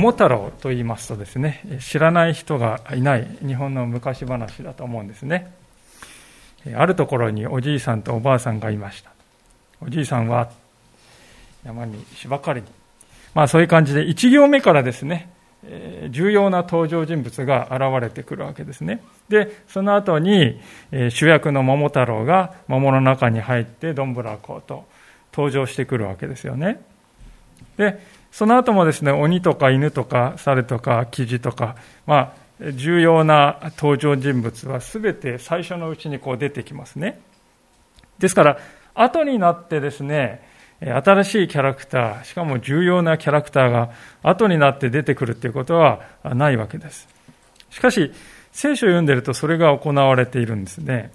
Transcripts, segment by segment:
桃太郎と言いますとですね、知らない人がいない日本の昔話だと思うんですね。あるところにおじいさんとおばあさんがいました。おじいさんは山に芝刈りに。まあそういう感じで1行目からですね、重要な登場人物が現れてくるわけですね。で、その後に主役の桃太郎が桃の中に入ってどんぶらこうと登場してくるわけですよね。で、その後もですね、鬼とか犬とか猿とかキジとか、まあ、重要な登場人物は全て最初のうちにこう出てきますね。ですから、後になってですね、新しいキャラクター、しかも重要なキャラクターが後になって出てくるということはないわけです。しかし、聖書を読んでるとそれが行われているんですね。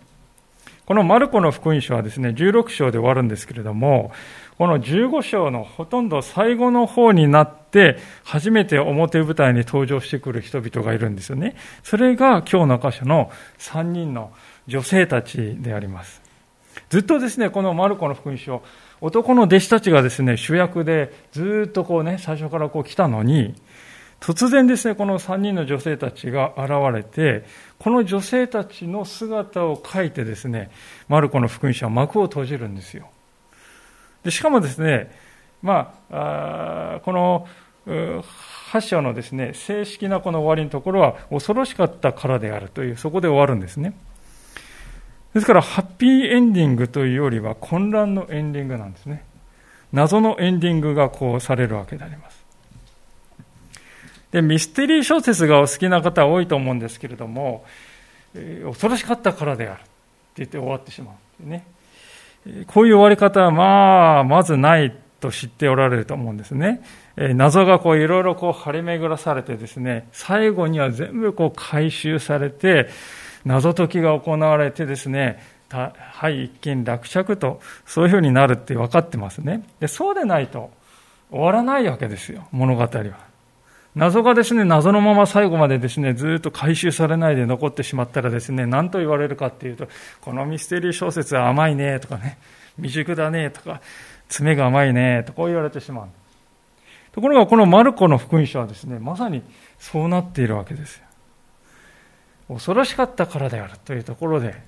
このマルコの福音書はですね、16章で終わるんですけれども、この15章のほとんど最後の方になって、初めて表舞台に登場してくる人々がいるんですよね。それが今日の箇所の3人の女性たちであります。ずっとですね、このマルコの福音書、男の弟子たちがですね、主役でずっとこうね、最初からこう来たのに、突然ですね、この3人の女性たちが現れて、この女性たちの姿を書いてですね、マルコの福音書は幕を閉じるんですよ。でしかもですね、まあ、あこの8章のですね、正式なこの終わりのところは、恐ろしかったからであるという、そこで終わるんですね。ですから、ハッピーエンディングというよりは、混乱のエンディングなんですね。謎のエンディングがこうされるわけであります。で、ミステリー小説がお好きな方多いと思うんですけれども、えー、恐ろしかったからであるって言って終わってしまうね。こういう終わり方は、まあ、まずないと知っておられると思うんですね。え、謎がこういろいろこう張り巡らされてですね、最後には全部こう回収されて、謎解きが行われてですね、はい、一見落着と、そういうふうになるって分かってますね。でそうでないと終わらないわけですよ、物語は。謎がですね、謎のまま最後までですね、ずっと回収されないで残ってしまったらですね、何と言われるかっていうと、このミステリー小説は甘いねとかね、未熟だねとか、爪が甘いねとこう言われてしまう。ところがこのマルコの福音書はですね、まさにそうなっているわけですよ。恐ろしかったからであるというところで、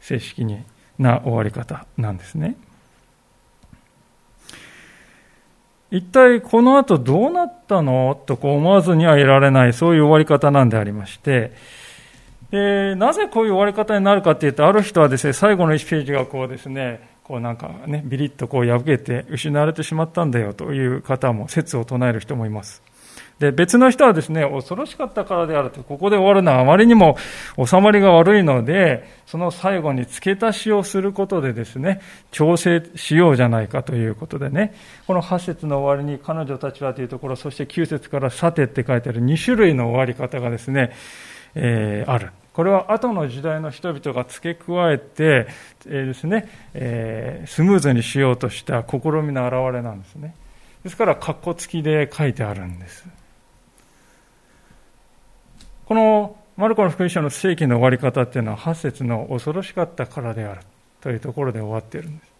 正式にな終わり方なんですね。一体この後どうなったの？とこう思わずにはいられない、そういう終わり方なんでありまして、でなぜこういう終わり方になるかというと、ある人はですね、最後の1ページがこうですね、こうなんかね、ビリッとこう破けて失われてしまったんだよという方も、説を唱える人もいます。で、別の人はですね、恐ろしかったからであると、ここで終わるのはあまりにも収まりが悪いので、その最後に付け足しをすることでですね、調整しようじゃないかということでね、この8節の終わりに彼女たちはというところ、そして9節からさてって書いてある2種類の終わり方がですね、えー、ある。これは後の時代の人々が付け加えて、えー、ですね、えー、スムーズにしようとした試みの表れなんですね。ですから、括弧付きで書いてあるんです。このマルコの福音書の世紀の終わり方っていうのは8節の恐ろしかったからであるというところで終わっているんです。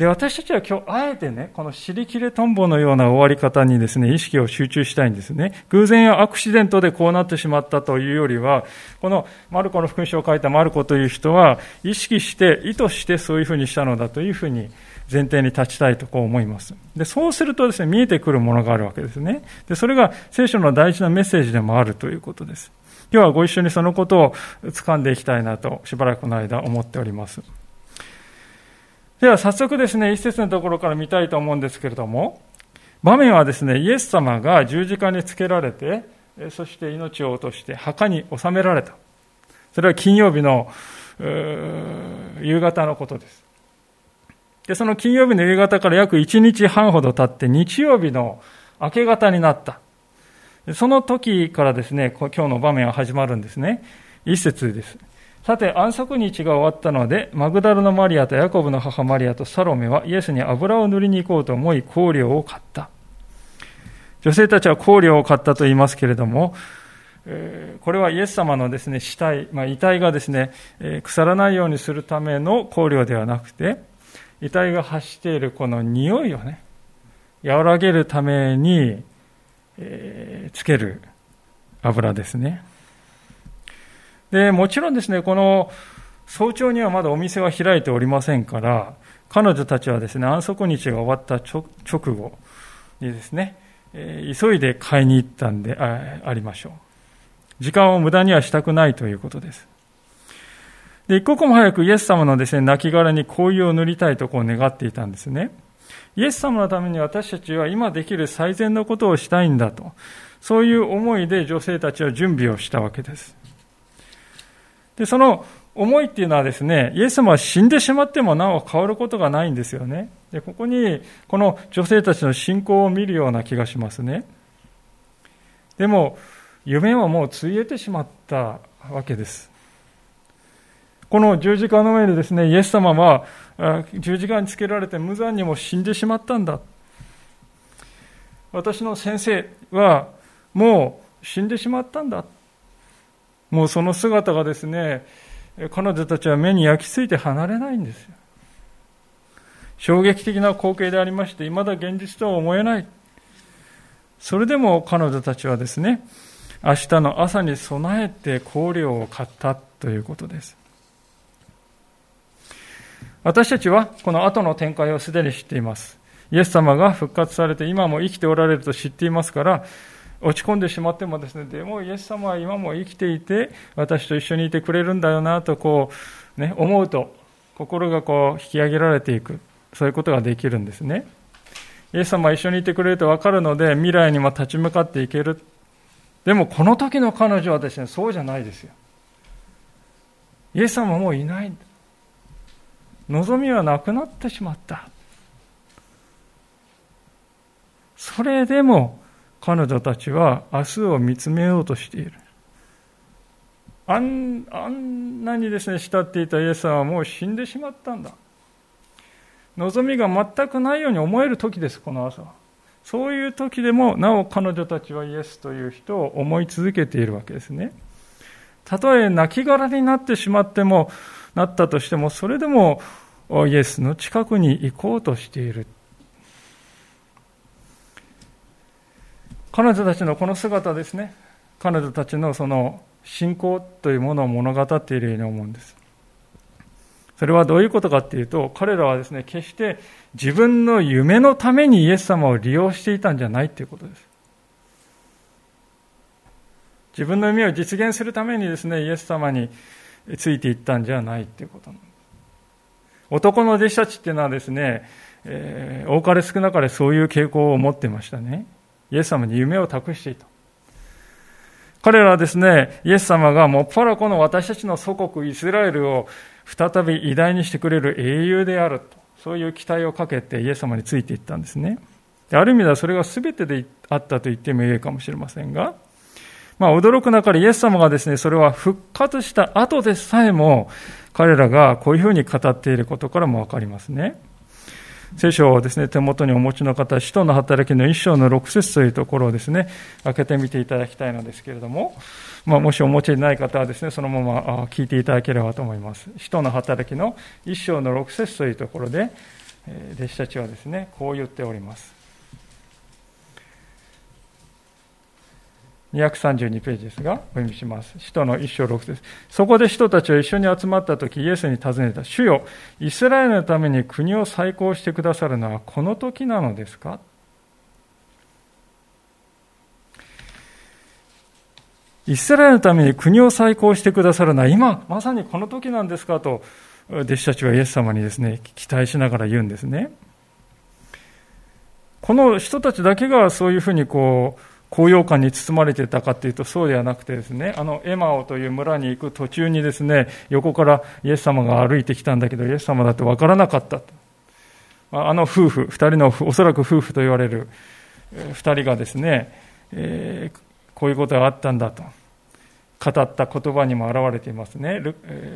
で、私たちは今日あえてね、この尻切れトンボのような終わり方にですね、意識を集中したいんですね。偶然やアクシデントでこうなってしまったというよりは、このマルコの福音書を書いたマルコという人は、意識して、意図してそういうふうにしたのだというふうに前提に立ちたいとこう思います。で、そうするとですね、見えてくるものがあるわけですね。で、それが聖書の大事なメッセージでもあるということです。今日はご一緒にそのことを掴んでいきたいなと、しばらくの間思っております。では早速ですね、一節のところから見たいと思うんですけれども、場面はですね、イエス様が十字架につけられて、そして命を落として墓に収められた。それは金曜日の夕方のことです。で、その金曜日の夕方から約1日半ほど経って日曜日の明け方になった。その時からですね、今日の場面は始まるんですね。一節です。さて、安息日が終わったので、マグダルのマリアとヤコブの母マリアとサロメはイエスに油を塗りに行こうと思い、香料を買った。女性たちは香料を買ったと言いますけれども、これはイエス様のですね、死体、まあ、遺体がですね、腐らないようにするための香料ではなくて、遺体が発しているこの匂いをね、和らげるために、えー、つける油ですね。で、もちろんですね、この早朝にはまだお店は開いておりませんから、彼女たちはですね、安息日が終わった直後にですね、えー、急いで買いに行ったんでありましょう。時間を無駄にはしたくないということです。で、一刻も早くイエス様のですね、亡骸に紅葉を塗りたいとこう願っていたんですね。イエス様のために私たちは今できる最善のことをしたいんだと。そういう思いで女性たちは準備をしたわけです。で、その思いっていうのはですね、イエス様は死んでしまってもなお変わることがないんですよね。で、ここにこの女性たちの信仰を見るような気がしますね。でも、夢はもうついえてしまったわけです。この十字架の上でですね、イエス様は十字架につけられて無残にも死んでしまったんだ。私の先生はもう死んでしまったんだ。もうその姿がですね、彼女たちは目に焼き付いて離れないんですよ。衝撃的な光景でありまして、未だ現実とは思えない。それでも彼女たちはですね、明日の朝に備えて香料を買ったということです。私たちはこの後の展開をすでに知っています。イエス様が復活されて今も生きておられると知っていますから、落ち込んでしまってもですね、でもイエス様は今も生きていて、私と一緒にいてくれるんだよなとこう、ね、思うと、心がこう引き上げられていく。そういうことができるんですね。イエス様は一緒にいてくれると分かるので、未来にも立ち向かっていける。でもこの時の彼女はですね、そうじゃないですよ。イエス様はもういない。望みはなくなってしまった。それでも彼女たちは明日を見つめようとしている。あんあんなにですね、慕っていたイエス様はもう死んでしまったんだ。望みが全くないように思える時です、この朝は。そういう時でもなお彼女たちはイエスという人を思い続けているわけですね。たとえ亡骸になってしまっても、なったとしても、それでもイエスの近くに行こうとしている。彼女たちのこの姿ですね、彼女たちのその信仰というものを物語っているように思うんです。それはどういうことかっていうと、彼らはですね、決して自分の夢のためにイエス様を利用していたんじゃないということです。自分の夢を実現するためにですね、イエス様についていったんじゃないということなんです。男の弟子たちっていうのはですね、えー、多かれ少なかれそういう傾向を持ってましたね。イエス様に夢を託していた。彼らはですね、イエス様がもっぱらこの私たちの祖国イスラエルを再び偉大にしてくれる英雄であると、そういう期待をかけてイエス様についていったんですね。ある意味ではそれが全てであったと言ってもいいかもしれませんが、まあ驚くなかれイエス様がですね、それは復活した後でさえも、彼らがこういうふうに語っていることからもわかりますね。聖書をですね、手元にお持ちの方、使徒の働きの一章の6節というところをですね、開けてみていただきたいのですけれども、まあ、もしお持ちでない方はですね、そのまま聞いていただければと思います。使徒の働きの一章の6節というところで、弟子たちはですね、こう言っております。232ページですが、お読みします。使徒の一章六節。そこで使徒たちは一緒に集まった時、イエスに尋ねた。主よ、イスラエルのために国を再興してくださるのはこの時なのですか？イスラエルのために国を再興してくださるのは今、まさにこの時なんですか？と、弟子たちはイエス様にですね、期待しながら言うんですね。この人たちだけがそういうふうにこう、高揚感に包まれていたかというとそうではなくてですね、あのエマオという村に行く途中にですね、横からイエス様が歩いてきたんだけど、イエス様だって分からなかった。あの夫婦、二人のおそらく夫婦と言われる二人がですね、えこういうことがあったんだと語った言葉にも表れていますね。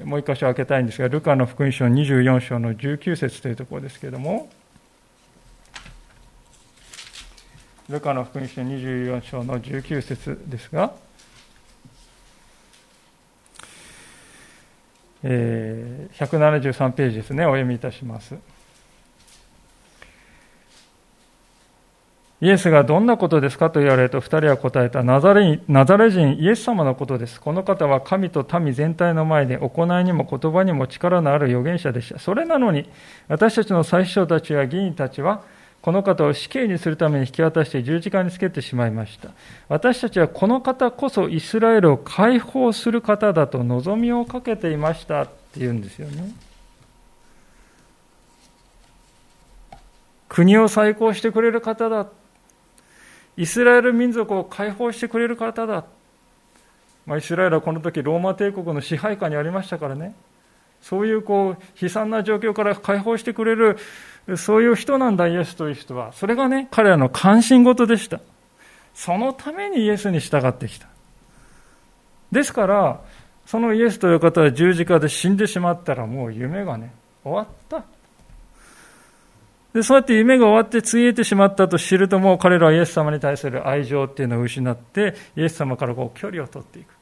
もう一箇所開けたいんですが、ルカの福音書24章の19節というところですけれども、ルカの福音書24章の19節ですが、えー、173ページですね、お読みいたします。イエスがどんなことですかと言われると二人は答えたナザレナザレ人イエス様のことです。この方は神と民全体の前で行いにも言葉にも力のある預言者でした。それなのに私たちの最初たちや議員たちはこの方を死刑にするために引き渡して十字架につけてしまいました。私たちはこの方こそイスラエルを解放する方だと望みをかけていましたって言うんですよね。国を再興してくれる方だ。イスラエル民族を解放してくれる方だ。まあ、イスラエルはこの時ローマ帝国の支配下にありましたからね。そういうこう悲惨な状況から解放してくれる、そういう人なんだ、イエスという人は。それがね、彼らの関心事でした。そのためにイエスに従ってきた。ですから、そのイエスという方は十字架で死んでしまったらもう夢がね、終わった。で、そうやって夢が終わってついえてしまったと知るともう彼らはイエス様に対する愛情っていうのを失って、イエス様からこう距離を取っていく。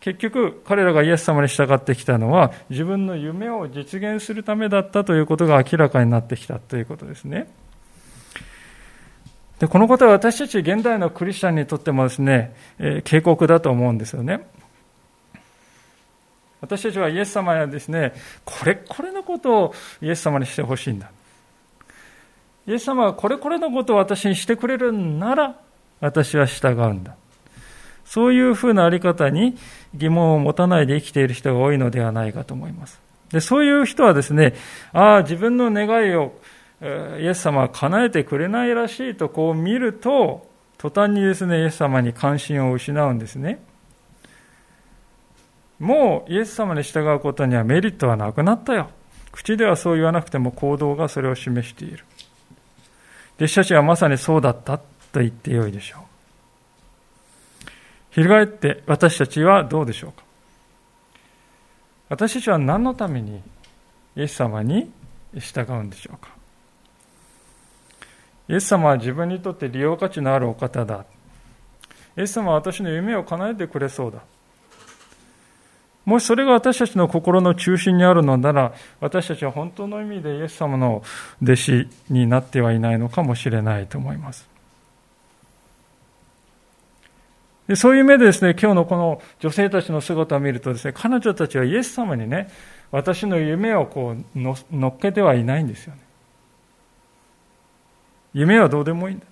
結局、彼らがイエス様に従ってきたのは、自分の夢を実現するためだったということが明らかになってきたということですね。でこのことは私たち現代のクリスチャンにとってもですね、えー、警告だと思うんですよね。私たちはイエス様にはですね、これこれのことをイエス様にしてほしいんだ。イエス様はこれこれのことを私にしてくれるなら、私は従うんだ。そういうふうなあり方に疑問を持たないで生きている人が多いのではないかと思います。でそういう人はですね、ああ、自分の願いをイエス様は叶えてくれないらしいとこう見ると、途端にですね、イエス様に関心を失うんですね。もうイエス様に従うことにはメリットはなくなったよ。口ではそう言わなくても行動がそれを示している。弟子たちはまさにそうだったと言ってよいでしょう。翻って私たちはどうでしょうか？私たちは何のためにイエス様に従うんでしょうか？イエス様は自分にとって利用価値のあるお方だ。イエス様は私の夢を叶えてくれそうだ。もしそれが私たちの心の中心にあるのなら、私たちは本当の意味でイエス様の弟子になってはいないのかもしれないと思います。でそういう目でですね、今日のこの女性たちの姿を見るとですね、彼女たちはイエス様にね、私の夢をこう乗っけてはいないんですよね。夢はどうでもいいんだ。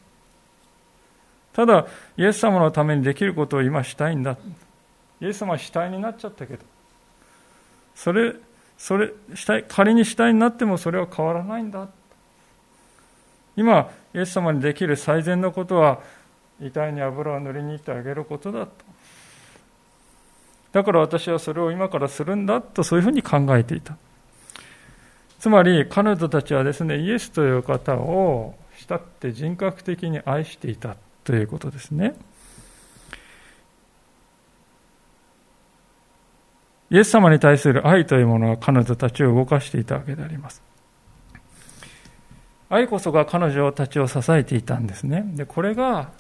ただ、イエス様のためにできることを今したいんだ。イエス様は死体になっちゃったけど、それ、それ、死体、仮に死体になってもそれは変わらないんだ。今、イエス様にできる最善のことは、遺体に油を塗りに行ってあげることだと。だから私はそれを今からするんだとそういうふうに考えていた。つまり彼女たちはですね、イエスという方を慕って人格的に愛していたということですね。イエス様に対する愛というものが彼女たちを動かしていたわけであります。愛こそが彼女たちを支えていたんですね。で、これが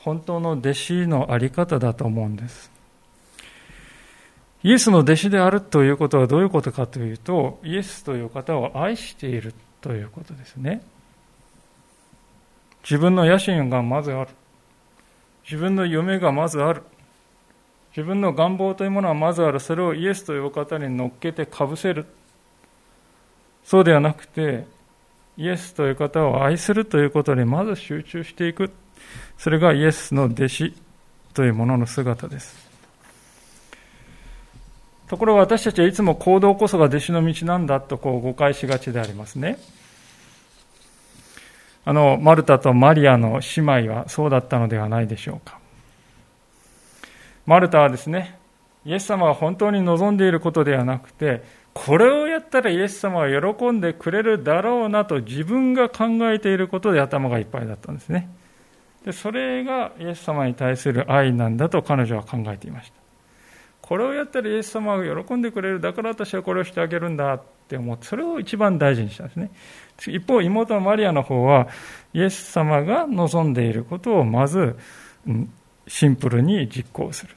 本当の弟子のあり方だと思うんです。イエスの弟子であるということはどういうことかというと、イエスという方を愛しているということですね。自分の野心がまずある。自分の夢がまずある。自分の願望というものはまずある。それをイエスという方に乗っけてかぶせる。そうではなくて、イエスという方を愛するということにまず集中していく。それがイエスの弟子というものの姿です。ところが私たちはいつも行動こそが弟子の道なんだとこう誤解しがちでありますね。あの、マルタとマリアの姉妹はそうだったのではないでしょうか。マルタはですね、イエス様が本当に望んでいることではなくて、これをやったらイエス様は喜んでくれるだろうなと自分が考えていることで頭がいっぱいだったんですね。でそれがイエス様に対する愛なんだと彼女は考えていました。これをやったらイエス様が喜んでくれる。だから私はこれをしてあげるんだって思ってそれを一番大事にしたんですね。一方妹のマリアの方はイエス様が望んでいることをまずシンプルに実行する。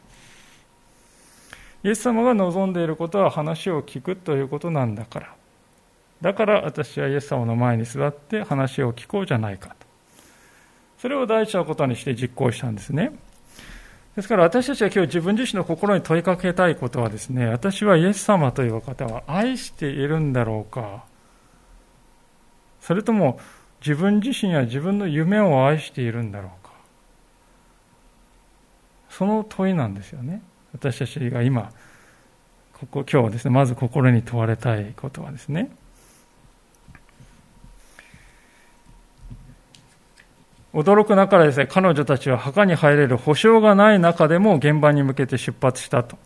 イエス様が望んでいることは話を聞くということなんだから。だから私はイエス様の前に座って話を聞こうじゃないかそれを第一のことにして実行したんですね。ですから私たちが今日自分自身の心に問いかけたいことはですね私はイエス様という方は愛しているんだろうか。それとも自分自身や自分の夢を愛しているんだろうか。その問いなんですよね。私たちが今ここ今日ですねまず心に問われたいことはですね。驚くなかですね、彼女たちは墓に入れる保証がない中でも現場に向けて出発したと、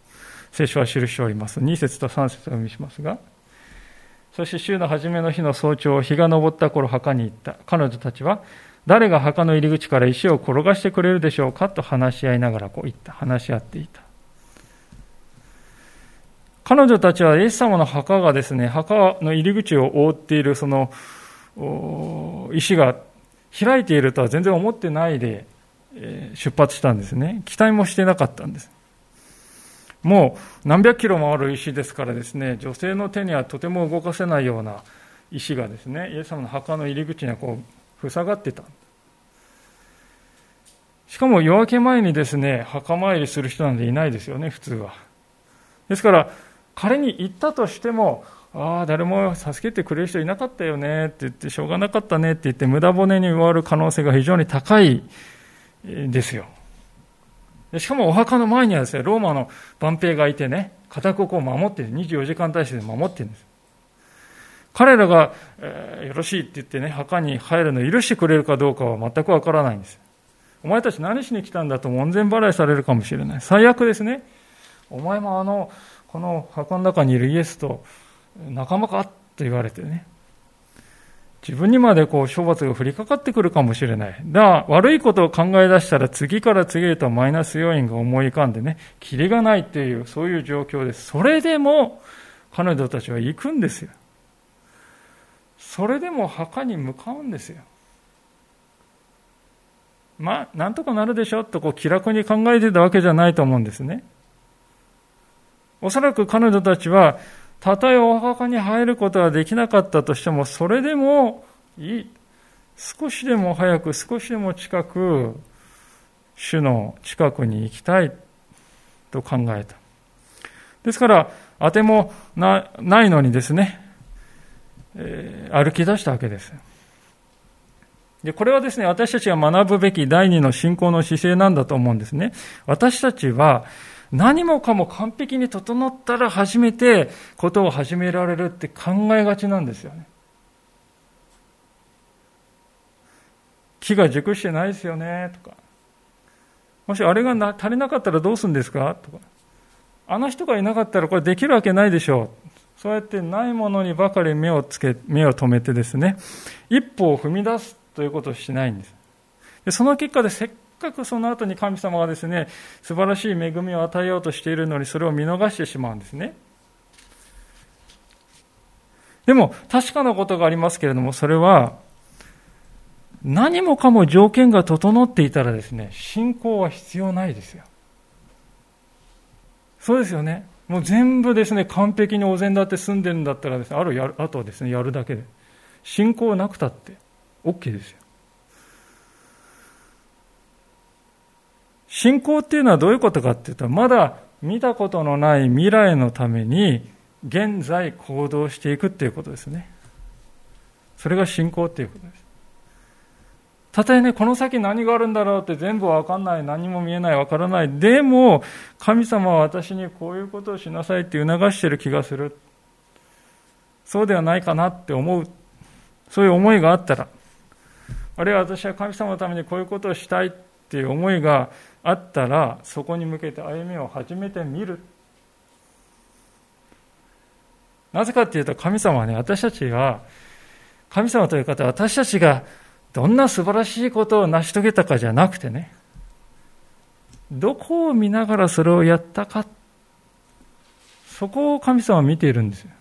聖書は記しております。2節と3節を読みしますが、そして週の初めの日の早朝、日が昇った頃墓に行った。彼女たちは、誰が墓の入り口から石を転がしてくれるでしょうかと話し合いながらこう言った。話し合っていた。彼女たちはイエス様の墓がですね、墓の入り口を覆っているその石が開いているとは全然思ってないで出発したんですね。期待もしてなかったんです。もう何百キロもある石ですからですね、女性の手にはとても動かせないような石がですね、イエス様の墓の入り口にはこう塞がってた。しかも夜明け前にですね、墓参りする人なんていないですよね、普通は。ですから、仮に行ったとしても、ああ、誰も助けてくれる人いなかったよねって言って、しょうがなかったねって言って、無駄骨に終わる可能性が非常に高いですよ。しかもお墓の前にはですね、ローマの万兵がいてね、固くこう守ってる24時間体制で守ってるんです。彼らが、えー、よろしいって言ってね、墓に入るのを許してくれるかどうかは全くわからないんです。お前たち何しに来たんだと門前払いされるかもしれない。最悪ですね。お前もあの、この墓の中にいるイエスと仲間か？と言われてね。自分にまでこう処罰が降りかかってくるかもしれない。だから悪いことを考え出したら次から次へとマイナス要因が思い浮かんでね、キリがないっていう、そういう状況です。それでも彼女たちは行くんですよ。それでも墓に向かうんですよ。まあ、なんとかなるでしょ？とこう気楽に考えてたわけじゃないと思うんですね。おそらく彼女たちはたとえお墓に入ることはできなかったとしても、それでもいい。少しでも早く、少しでも近く、主の近くに行きたいと考えた。ですから、当てもないのにですね、えー、歩き出したわけです。で、これはですね、私たちが学ぶべき第二の信仰の姿勢なんだと思うんですね。私たちは、何もかも完璧に整ったら初めてことを始められるって考えがちなんですよね。木が熟してないですよね、とか。もしあれがな足りなかったらどうするんですかとか。あの人がいなかったらこれできるわけないでしょう。そうやってないものにばかり目をつけ、目を留めてですね、一歩を踏み出すということをしないんです。でその結果でせっかくその後に神様がですね、素晴らしい恵みを与えようとしているのに、それを見逃してしまうんですね。でも、確かなことがありますけれども、それは、何もかも条件が整っていたらですね、信仰は必要ないですよ。そうですよね。もう全部ですね、完璧にお膳立て済んでるんだったらですね、あるやる、あとはですね、やるだけで。信仰なくたって、OK ですよ。信仰っていうのはどういうことかっていうと、まだ見たことのない未来のために、現在行動していくっていうことですね。それが信仰っていうことです。たとえね、この先何があるんだろうって全部わかんない、何も見えない、わからない。でも、神様は私にこういうことをしなさいって促してる気がする。そうではないかなって思う。そういう思いがあったら、あるいは私は神様のためにこういうことをしたいっていう思いがあったらそこに向けて歩みを始めてみる。なぜかっていうと神様はね私たちが神様という方は私たちがどんな素晴らしいことを成し遂げたかじゃなくてね、どこを見ながらそれをやったか、そこを神様は見ているんですよ。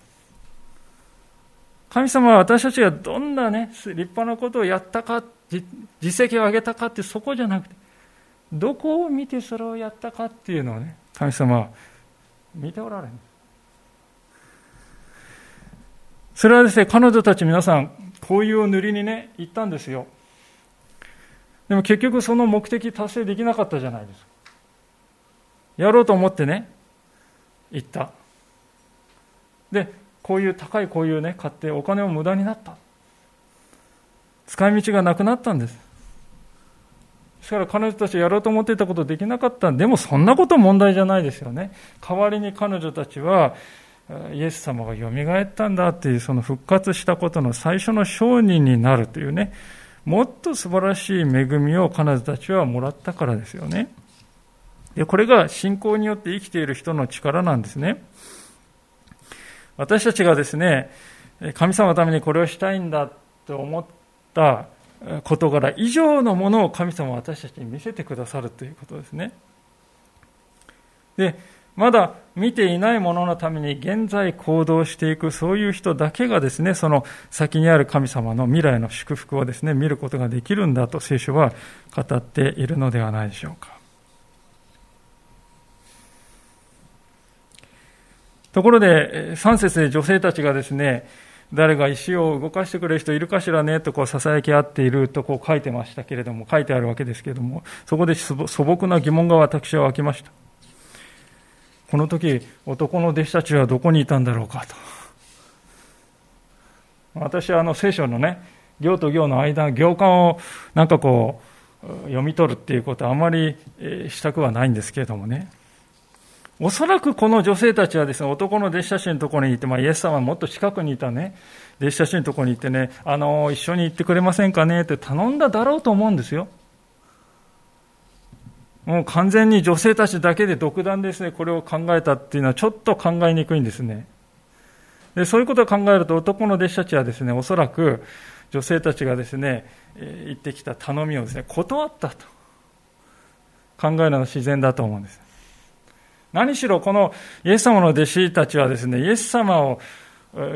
神様は私たちがどんなね、立派なことをやったか、実績を上げたかってそこじゃなくて、どこを見てそれをやったかっていうのをね、神様は見ておられる。それはですね、彼女たち皆さん、こういう塗りにね、行ったんですよ。でも結局その目的達成できなかったじゃないですか。やろうと思ってね、行った。で、こういう高いこういうね、買ってお金を無駄になった。使い道がなくなったんです。ですから彼女たちやろうと思っていたことできなかった。でもそんなこと問題じゃないですよね。代わりに彼女たちは、イエス様がよみがえったんだっていうその復活したことの最初の証人になるというね、もっと素晴らしい恵みを彼女たちはもらったからですよね。でこれが信仰によって生きている人の力なんですね。私たちがですね、神様のためにこれをしたいんだと思った事柄以上のものを神様は私たちに見せてくださるということですね。で、まだ見ていないもののために現在行動していくそういう人だけがですね、その先にある神様の未来の祝福をですね、見ることができるんだと聖書は語っているのではないでしょうか。ところで、3節で女性たちがですね、誰が石を動かしてくれる人いるかしらねとこう囁き合っているとこう書いてましたけれども、書いてあるわけですけれども、そこで素朴な疑問が私は湧きました。この時、男の弟子たちはどこにいたんだろうかと。私はあの聖書のね、行と行の間、行間をなんかこう、読み取るっていうことはあまりしたくはないんですけれどもね。おそらくこの女性たちはですね、男の弟子たちのところに行って、まあ、イエス様はもっと近くにいたね、弟子たちのところに行ってね、あの、一緒に行ってくれませんかね？って頼んだだろうと思うんですよ。もう完全に女性たちだけで独断ですね、これを考えたっていうのはちょっと考えにくいんですね。でそういうことを考えると男の弟子たちはですね、おそらく女性たちがですね、言ってきた頼みをですね、断ったと考えるのが自然だと思うんです。何しろこのイエス様の弟子たちはですね、イエス様を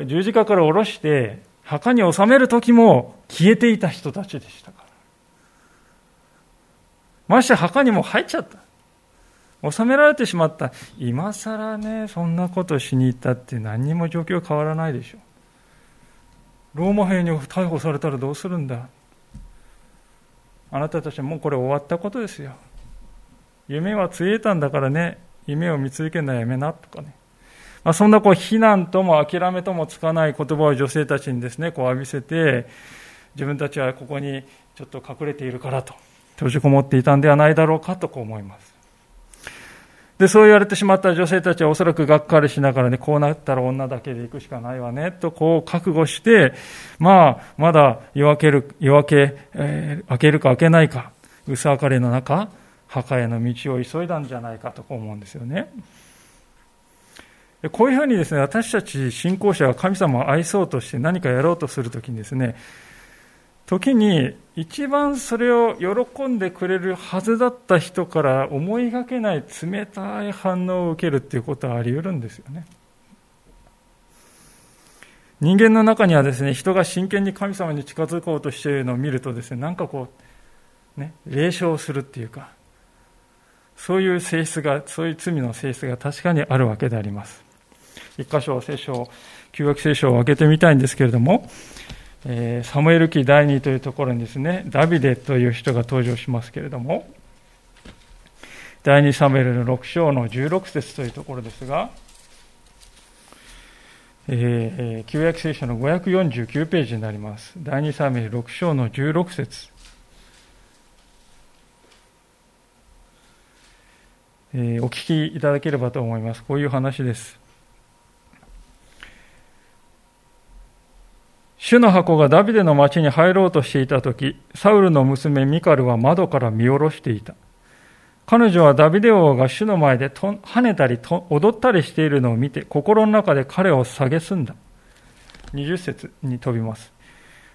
十字架から下ろして墓に納める時も消えていた人たちでしたから。まして墓にも入っちゃった。収められてしまった。今更ね、そんなことしに行ったって何にも状況変わらないでしょ。ローマ兵に逮捕されたらどうするんだあなたたちはもうこれ終わったことですよ。夢はついえたんだからね、夢を見続けるのはやめなとかね。まあ、そんなこう非難とも諦めともつかない言葉を女性たちにですね、こう浴びせて、自分たちはここにちょっと隠れているからと、閉じこもっていたんではないだろうかとこう思います。で、そう言われてしまった女性たちはおそらくがっかりしながらね、こうなったら女だけで行くしかないわね、とこう覚悟して、まあ、まだ夜明ける、夜明け、えー、明けるか明けないか、薄明かりの中、墓への道を急いだんじゃないかと思うんですよね。こういうふうにですね、私たち信仰者が神様を愛そうとして何かやろうとするときにですね、時に一番それを喜んでくれるはずだった人から思いがけない冷たい反応を受けるっていうことはあり得るんですよね。人間の中にはですね、人が真剣に神様に近づこうとしているのを見るとですね、なんかこう、ね、霊障するっていうか、そういう性質が、そういう罪の性質が確かにあるわけであります。一箇所聖書、旧約聖書を開けてみたいんですけれども、えー、サムエル記第2というところにですね、ダビデという人が登場しますけれども、第2サムエルの6章の16節というところですが、えー、旧約聖書の549ページになります。第2サムエル6章の16節えー、お聞きいただければと思います。こういう話です。主の箱がダビデの町に入ろうとしていたとき、サウルの娘ミカルは窓から見下ろしていた。彼女はダビデ王が主の前でと跳ねたりと踊ったりしているのを見て、心の中で彼を蔑んだ。20節に飛びます。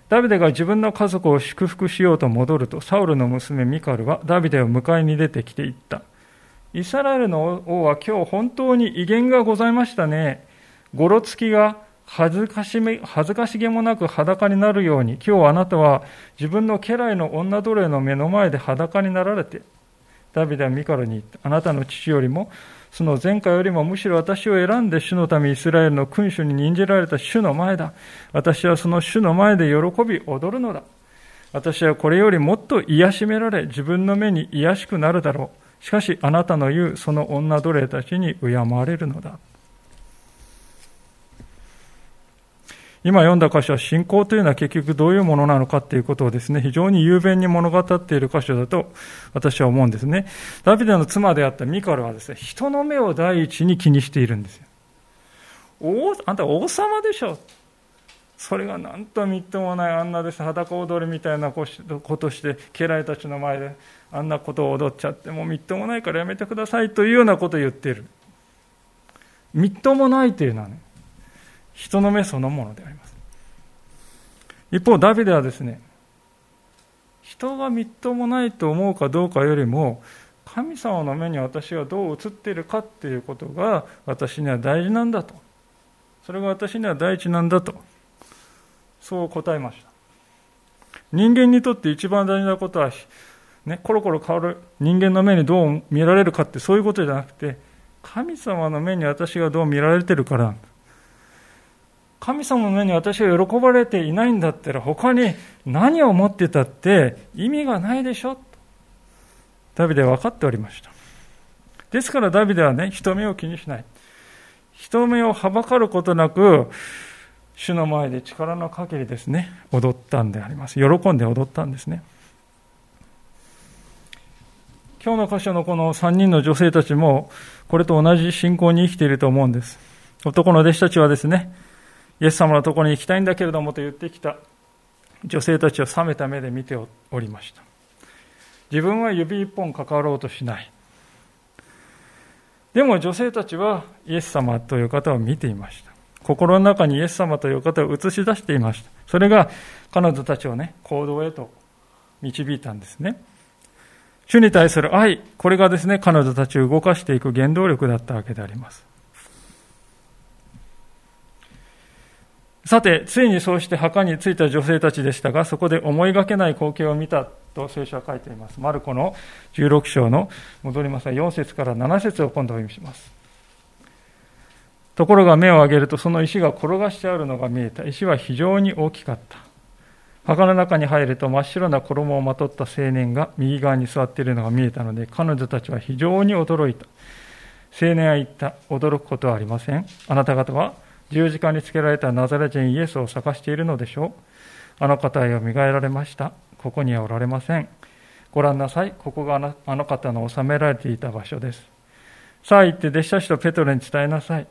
ダビデが自分の家族を祝福しようと戻ると、サウルの娘ミカルはダビデを迎えに出てきていった。イスラエルの王は今日本当に威厳がございましたね。ごろつきが恥ずかしめ恥ずかしげもなく裸になるように、今日あなたは自分の家来の女奴隷の目の前で裸になられて、ダビデはミカルに言った。あなたの父よりも、その前回よりもむしろ私を選んで主のためイスラエルの君主に任じられた主の前だ。私はその主の前で喜び踊るのだ。私はこれよりもっと癒しめられ、自分の目に癒しくなるだろう。しかしあなたの言うその女奴隷たちに敬われるのだ。今読んだ箇所は信仰というのは結局どういうものなのかということをですね、非常に雄弁に物語っている箇所だと私は思うんですね。ダビデの妻であったミカルはですね、人の目を第一に気にしているんですよ。おあんた王様でしょ。それがなんとみっともないあんなです、裸踊りみたいなことして、家来たちの前であんなことを踊っちゃって、もうみっともないからやめてくださいというようなことを言っている。みっともないというのはね、人の目そのものであります。一方、ダビデはですね、人がみっともないと思うかどうかよりも、神様の目に私がどう映っているかっていうことが私には大事なんだと。それが私には第一なんだと。そう答えました。人間にとって一番大事なことは、ね、コロコロ変わる人間の目にどう見られるかってそういうことじゃなくて、神様の目に私がどう見られてるから。神様の目に私が喜ばれていないんだったら他に何を持ってたって意味がないでしょとダビデは分かっておりました。ですからダビデはね、人目を気にしない。人目をはばかることなく、主の前で力の限りですね、踊ったんであります。喜んで踊ったんですね。今日の箇所のこの3人の女性たちも、これと同じ信仰に生きていると思うんです。男の弟子たちはですね、イエス様のところに行きたいんだけれどもと言ってきた。女性たちを冷めた目で見ておりました。自分は指一本関わろうとしない。でも女性たちはイエス様という方を見ていました。心の中にイエス様という方を映し出していました。それが彼女たちをね行動へと導いたんですね。主に対する愛これがですね彼女たちを動かしていく原動力だったわけでありますさて、ついにそうして墓に着いた女性たちでしたが、そこで思いがけない光景を見たと聖書は書いています。マルコの16章の、戻りますが、4節から7節を今度お読みします。ところが目を上げると、その石が転がしてあるのが見えた。石は非常に大きかった。墓の中に入ると真っ白な衣をまとった青年が右側に座っているのが見えたので、彼女たちは非常に驚いた。青年は言った。驚くことはありません。あなた方は十字架につけられたナザレ人イエスを探しているのでしょう。あの方へよみがえられました。ここにはおられません。ご覧なさい。ここがあの方の収められていた場所です。さあ行って弟子たちとペトロに伝えなさい。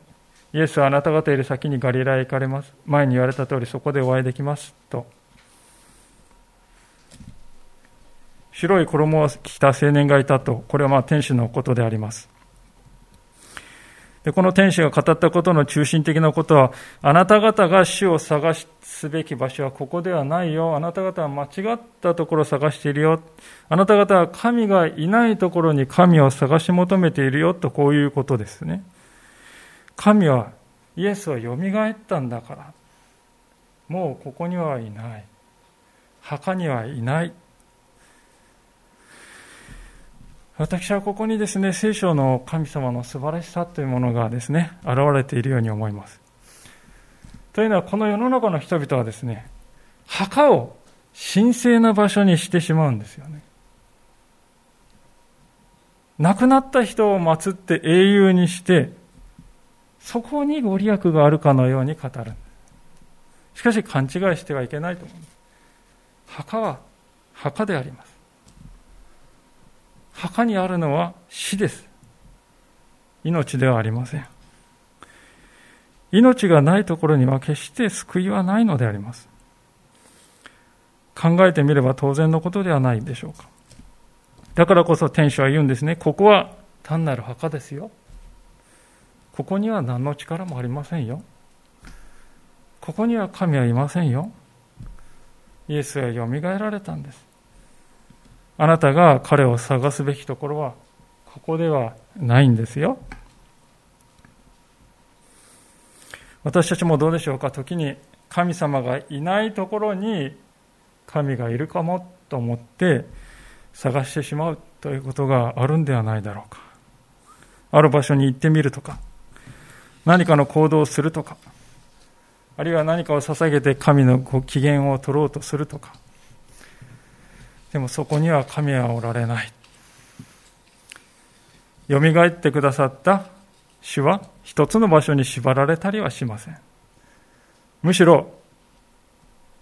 イエスはあなた方より先にガリラへ行かれます。前に言われた通りそこでお会いできます。と。白い衣を着た青年がいたと。これはまあ天使のことであります。で、この天使が語ったことの中心的なことは、あなた方が主を探すべき場所はここではないよ。あなた方は間違ったところを探しているよ。あなた方は神がいないところに神を探し求めているよ。とこういうことですね。神は、イエスは蘇ったんだから。もうここにはいない。墓にはいない。私はここにですね、聖書の神様の素晴らしさというものがですね、現れているように思います。というのは、この世の中の人々はですね、墓を神聖な場所にしてしまうんですよね。亡くなった人を祀って英雄にして、そこにご利益があるかのように語る。しかし勘違いしてはいけないと思う。墓は墓であります。墓にあるのは死です。命ではありません。命がないところには決して救いはないのであります。考えてみれば当然のことではないでしょうか。だからこそ天使は言うんですね。ここは単なる墓ですよ。ここには何の力もありませんよ。ここには神はいませんよ。イエスはよみがえられたんです。あなたが彼を探すべきところは、ここではないんですよ。私たちもどうでしょうか時に神様がいないところに神がいるかもと思って探してしまうということがあるんではないだろうか。ある場所に行ってみるとか、何かの行動をするとか、あるいは何かを捧げて神のご機嫌を取ろうとするとか。でもそこには神はおられない。よみがえってくださった主は一つの場所に縛られたりはしません。むしろ、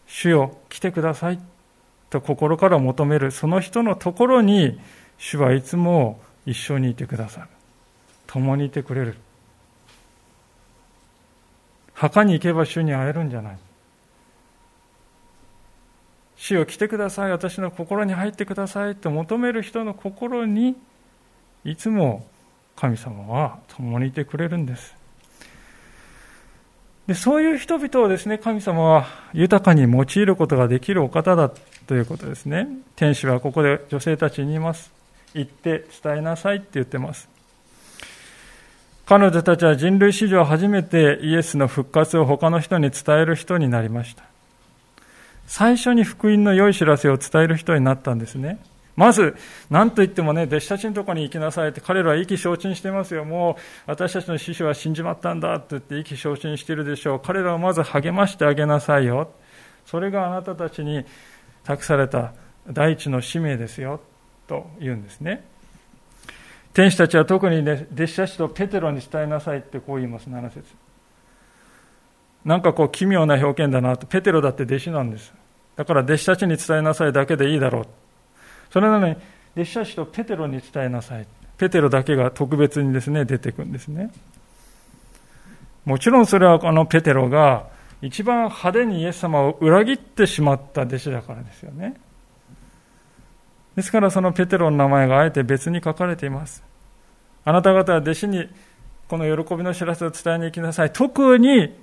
主よ来てくださいと心から求めるその人のところに主はいつも一緒にいてくださる。共にいてくれる。墓に行けば主に会えるんじゃない。主よ来てください、私の心に入ってくださいと求める人の心にいつも神様は共にいてくれるんです。でそういう人々をですね、神様は豊かに用いることができるお方だということですね。天使はここで女性たちに言います。行って伝えなさいって言ってます。彼女たちは人類史上初めてイエスの復活を他の人に伝える人になりました。最初に福音の良い知らせを伝える人になったんですね。まず、何と言ってもね、弟子たちのところに行きなさいって、彼らは意気消沈してますよ。もう、私たちの師匠は死んじまったんだって言って意気消沈してるでしょう。彼らをまず励ましてあげなさいよ。それがあなたたちに託された第一の使命ですよ。と言うんですね。天使たちは特に、ね、弟子たちとペテロに伝えなさいってこう言います、7節なんかこう奇妙な表現だなと。ペテロだって弟子なんです。だから弟子たちに伝えなさいだけでいいだろう。それなのに、弟子たちとペテロに伝えなさい。ペテロだけが特別にですね、出てくるんですね。もちろんそれはこのペテロが一番派手にイエス様を裏切ってしまった弟子だからですよね。ですからそのペテロの名前があえて別に書かれています。あなた方は弟子にこの喜びの知らせを伝えに行きなさい。特に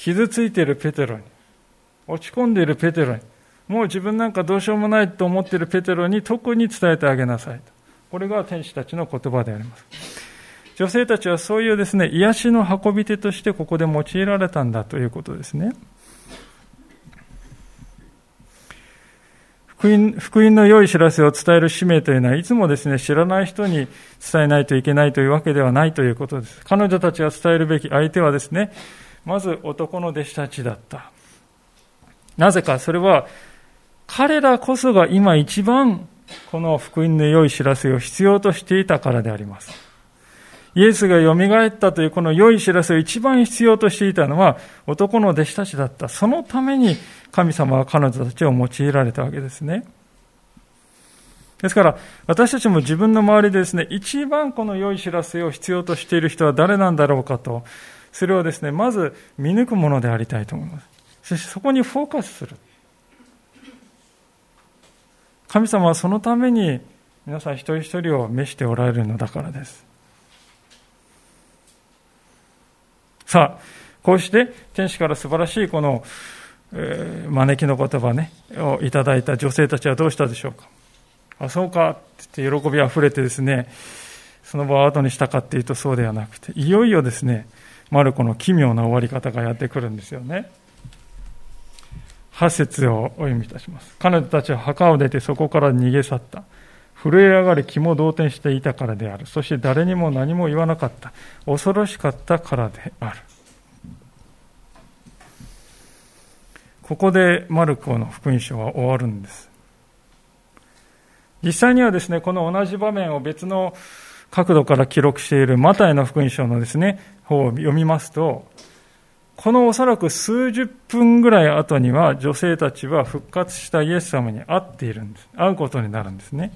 傷ついているペテロに、落ち込んでいるペテロに、もう自分なんかどうしようもないと思っているペテロに特に伝えてあげなさい。これが天使たちの言葉であります。女性たちはそういうですね、癒しの運び手としてここで用いられたんだということですね。福音福音の良い知らせを伝える使命というのは、いつもですね、知らない人に伝えないといけないというわけではないということです。彼女たちが伝えるべき相手はですね、まず男の弟子たちだった。なぜか、それは、彼らこそが今一番この福音の良い知らせを必要としていたからであります。イエスが蘇ったというこの良い知らせを一番必要としていたのは男の弟子たちだった。そのために神様は彼女たちを用いられたわけですね。ですから、私たちも自分の周りでですね、一番この良い知らせを必要としている人は誰なんだろうかと、それをですね、まず見抜くものでありたいと思います。そしてそこにフォーカスする。神様はそのために皆さん一人一人を召しておられるのだからです。さあ、こうして天使から素晴らしいこの、えー、招きの言葉ね、をいただいた女性たちはどうしたでしょうか。あ、そうかって言って喜びあふれてですね、その場を後にしたかっていうとそうではなくて、いよいよですね、マルコの奇妙な終わり方がやってくるんですよね。8節をお読みいたします。彼女たちは墓を出てそこから逃げ去った。震え上がり気も動転していたからである。そして誰にも何も言わなかった。恐ろしかったからである。ここでマルコの福音書は終わるんです。実際にはですね、この同じ場面を別の角度から記録しているマタイの福音書のですね、方を読みますと、このおそらく数十分ぐらい後には女性たちは復活したイエス様に会っているんです。会うことになるんですね。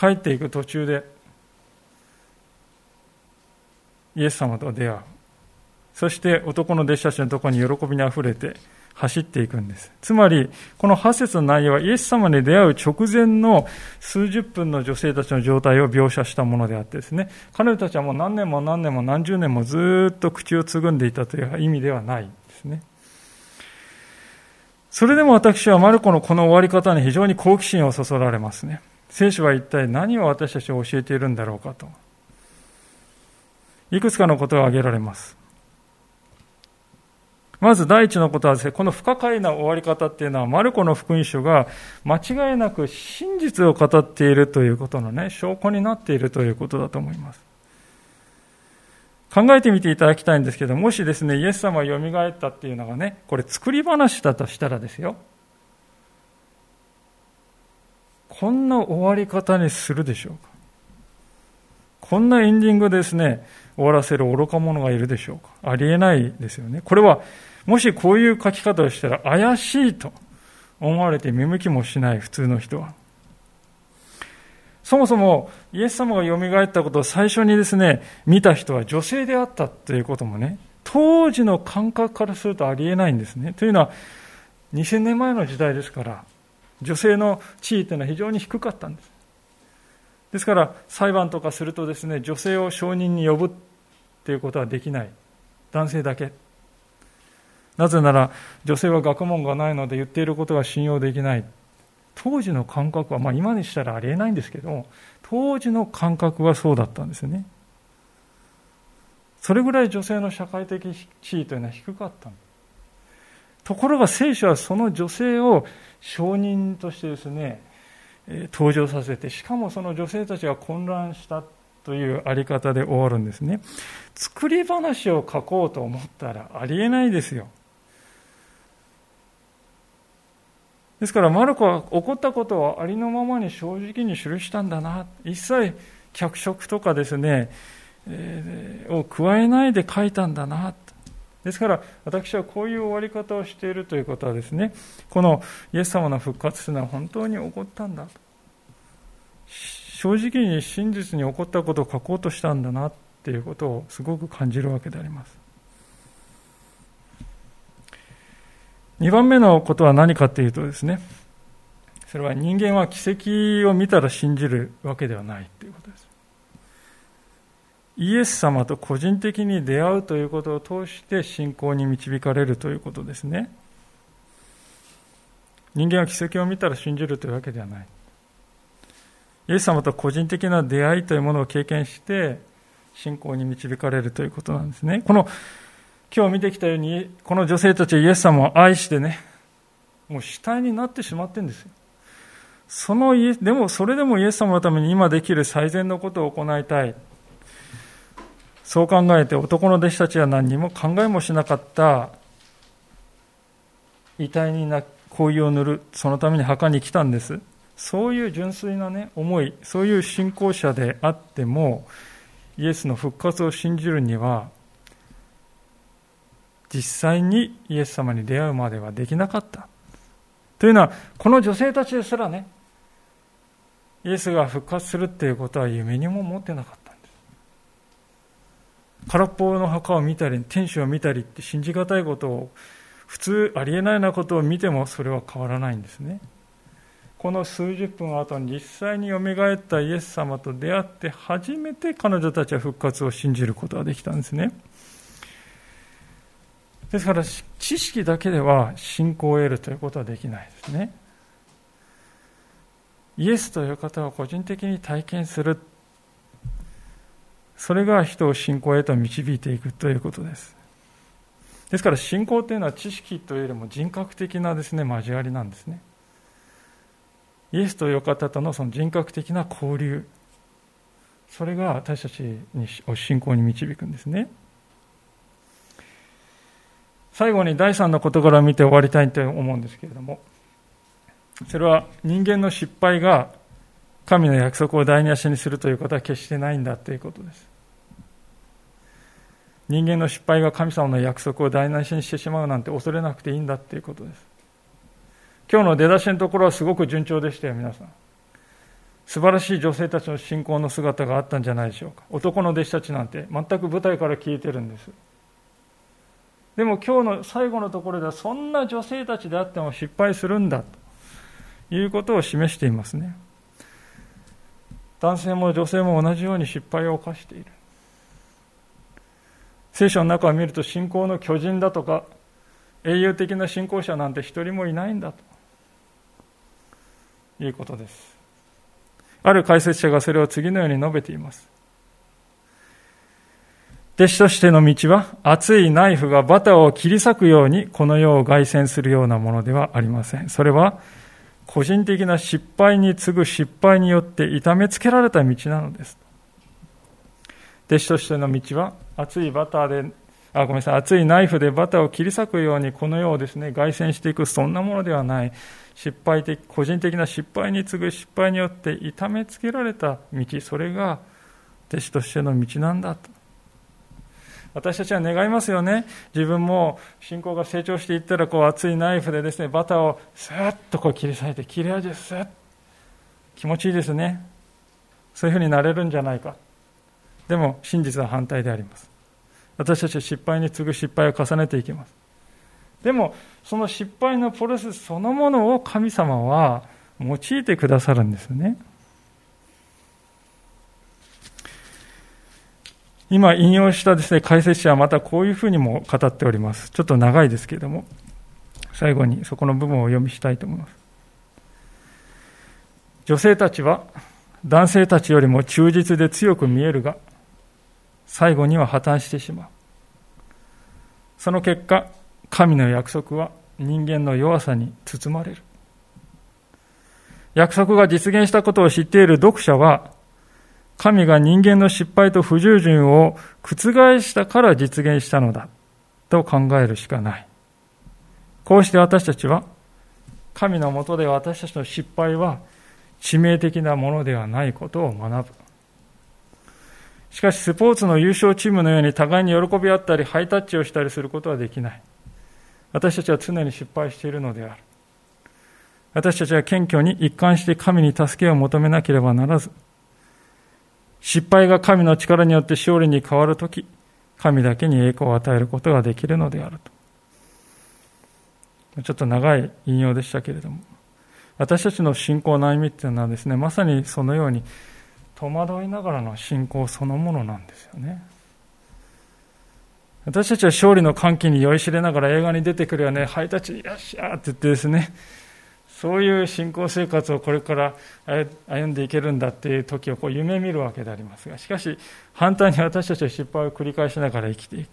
帰っていく途中でイエス様と出会うそして男の弟子たちのところに喜びにあふれて走っていくんですつまりこの8節の内容はイエス様に出会う直前の数十分の女性たちの状態を描写したものであってですね彼女たちはもう何年も何年も何十年もずっと口をつぐんでいたという意味ではないですねそれでも私はマルコのこの終わり方に非常に好奇心をそそられますね。聖書は一体何を私たちを教えているんだろうかと。いくつかのことが挙げられます。まず第一のことはですね、この不可解な終わり方っていうのは、マルコの福音書が間違いなく真実を語っているということのね、証拠になっているということだと思います。考えてみていただきたいんですけど、もしですね、イエス様が蘇ったっていうのがね、これ作り話だとしたらですよ。こんな終わり方にするでしょうかこんなエンディングですね、終わらせる愚か者がいるでしょうかありえないですよね。これは、もしこういう書き方をしたら怪しいと思われて見向きもしない普通の人は。そもそもイエス様が蘇ったことを最初にですね、見た人は女性であったということもね、当時の感覚からするとありえないんですね。というのは、2000年前の時代ですから、女性の地位というのは非常に低かったんです。ですから、裁判とかするとですね、女性を証人に呼ぶということはできない。男性だけ。なぜなら、女性は学問がないので言っていることが信用できない。当時の感覚は、まあ今にしたらありえないんですけど、当時の感覚はそうだったんですね。それぐらい女性の社会的地位というのは低かったところが聖書はその女性を証人としてですね、登場させて、しかもその女性たちが混乱したというあり方で終わるんですね。作り話を書こうと思ったらありえないですよ。ですから、マルコは起こったことをありのままに正直に記したんだな。一切脚色とかですね、えー、を加えないで書いたんだな。ですから、私はこういう終わり方をしているということはですね、このイエス様の復活というのは本当に起こったんだ。正直に真実に起こったことを書こうとしたんだなっていうことをすごく感じるわけであります。2番目のことは何かっていうとですね、それは人間は奇跡を見たら信じるわけではないということです。イエス様と個人的に出会うということを通して信仰に導かれるということですね。人間は奇跡を見たら信じるというわけではない。イエス様と個人的な出会いというものを経験して信仰に導かれるということなんですね。この今日見てきたように、この女性たちはイエス様を愛してね、もう死体になってしまってんですよ。そのイエでも、それでもイエス様のために今できる最善のことを行いたい。そう考えて男の弟子たちは何にも考えもしなかった遺体にな香油を塗る、そのために墓に来たんです。そういう純粋なね、思い、そういう信仰者であっても、イエスの復活を信じるには、実際にイエス様に出会うまではできなかった。というのは、この女性たちですらね、イエスが復活するっていうことは夢にも持ってなかったんです。空っぽの墓を見たり、天使を見たりって信じがたいことを、普通ありえないようなことを見てもそれは変わらないんですね。この数十分後に実際によみがえったイエス様と出会って初めて彼女たちは復活を信じることができたんですね。ですから知識だけでは信仰を得るということはできないですね。イエスという方を個人的に体験する。それが人を信仰へと導いていくということです。ですから信仰というのは知識というよりも人格的なですね、交わりなんですね。イエスという方とのその人格的な交流。それが私たちに信仰に導くんですね。最後に第三の事柄を見て終わりたいと思うんですけれども、それは人間の失敗が神の約束を台無しにするということは決してないんだということです。人間の失敗が神様の約束を台無しにしてしまうなんて恐れなくていいんだということです。今日の出だしのところはすごく順調でしたよ、皆さん。素晴らしい女性たちの信仰の姿があったんじゃないでしょうか。男の弟子たちなんて全く舞台から消えてるんです。でも今日の最後のところではそんな女性たちであっても失敗するんだということを示していますね男性も女性も同じように失敗を犯している聖書の中を見ると信仰の巨人だとか英雄的な信仰者なんて一人もいないんだということです。ある解説者がそれを次のように述べています。弟子としての道は熱いナイフがバターを切り裂くようにこの世を凱旋するようなものではありません。それは個人的な失敗に次ぐ失敗によって痛めつけられた道なのです。弟子としての道は熱いバターで、あ、ごめんなさい、熱いナイフでバターを切り裂くようにこの世をですね、凱旋していく、そんなものではない。失敗的、個人的な失敗に次ぐ失敗によって痛めつけられた道、それが弟子としての道なんだと。私たちは願いますよね。自分も信仰が成長していったら、こう熱いナイフでですね、バターをスーッとこう切り裂いて、切れ味スーッ気持ちいいですね。そういうふうになれるんじゃないか。でも、真実は反対であります。私たちは失敗に次ぐ失敗を重ねていきます。でも、その失敗のプロセスそのものを神様は用いてくださるんですね。今引用したですね、解説者はまたこういうふうにも語っております。ちょっと長いですけれども、最後にそこの部分をお読みしたいと思います。女性たちは男性たちよりも忠実で強く見えるが、最後には破綻してしまう。その結果、神の約束は人間の弱さに包まれる。約束が実現したことを知っている読者は、神が人間の失敗と不従順を覆したから実現したのだと考えるしかない。こうして私たちは、神のもとで私たちの失敗は致命的なものではないことを学ぶ。しかし、スポーツの優勝チームのように互いに喜び合ったり、ハイタッチをしたりすることはできない。私たちは常に失敗しているのである。私たちは謙虚に一貫して神に助けを求めなければならず、失敗が神の力によって勝利に変わるとき、神だけに栄光を与えることができるのであると。ちょっと長い引用でしたけれども、私たちの信仰の歩みっていうのはですね、まさにそのように戸惑いながらの信仰そのものなんですよね。私たちは勝利の歓喜に酔いしれながら映画に出てくるよね、ハイタッチ、よっしゃーって言ってですね、そういう信仰生活をこれから歩んでいけるんだっていう時をこう夢見るわけでありますが、しかし反対に私たちは失敗を繰り返しながら生きていく。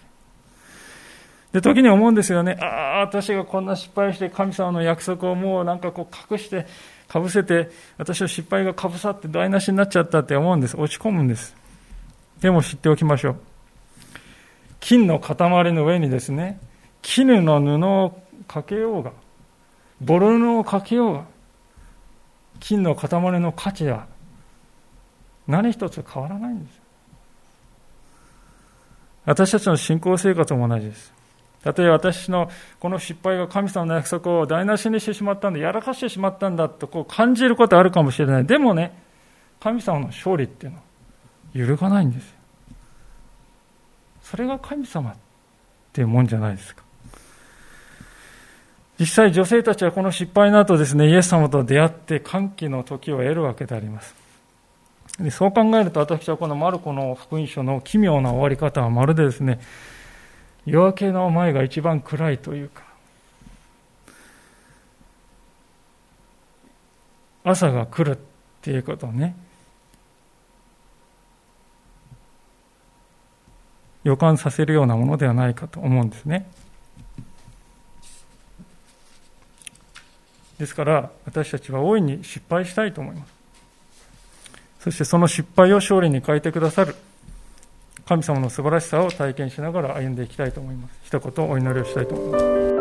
で、時に思うんですよね。ああ、私がこんな失敗して神様の約束をもうなんかこう隠して、かぶせて、私は失敗がかぶさって台無しになっちゃったって思うんです。落ち込むんです。でも知っておきましょう。金の塊の上にですね、絹の布をかけようが、ボロ布をかけよう、金の塊の価値は何一つ変わらないんです。私たちの信仰生活も同じです。たとえ私のこの失敗が神様の約束を台無しにしてしまったんだ、やらかしてしまったんだとこう感じることあるかもしれない。でもね、神様の勝利っていうのは揺るがないんです。それが神様っていうもんじゃないですか。実際女性たちはこの失敗の後ですね、イエス様と出会って歓喜の時を得るわけであります。でそう考えると私はこのマルコの福音書の奇妙な終わり方はまるでですね、夜明けの前が一番暗いというか、朝が来るっていうことをね、予感させるようなものではないかと思うんですね。ですから私たちは大いに失敗したいと思います。そしてその失敗を勝利に変えてくださる神様の素晴らしさを体験しながら歩んでいきたいと思います。一言お祈りをしたいと思います。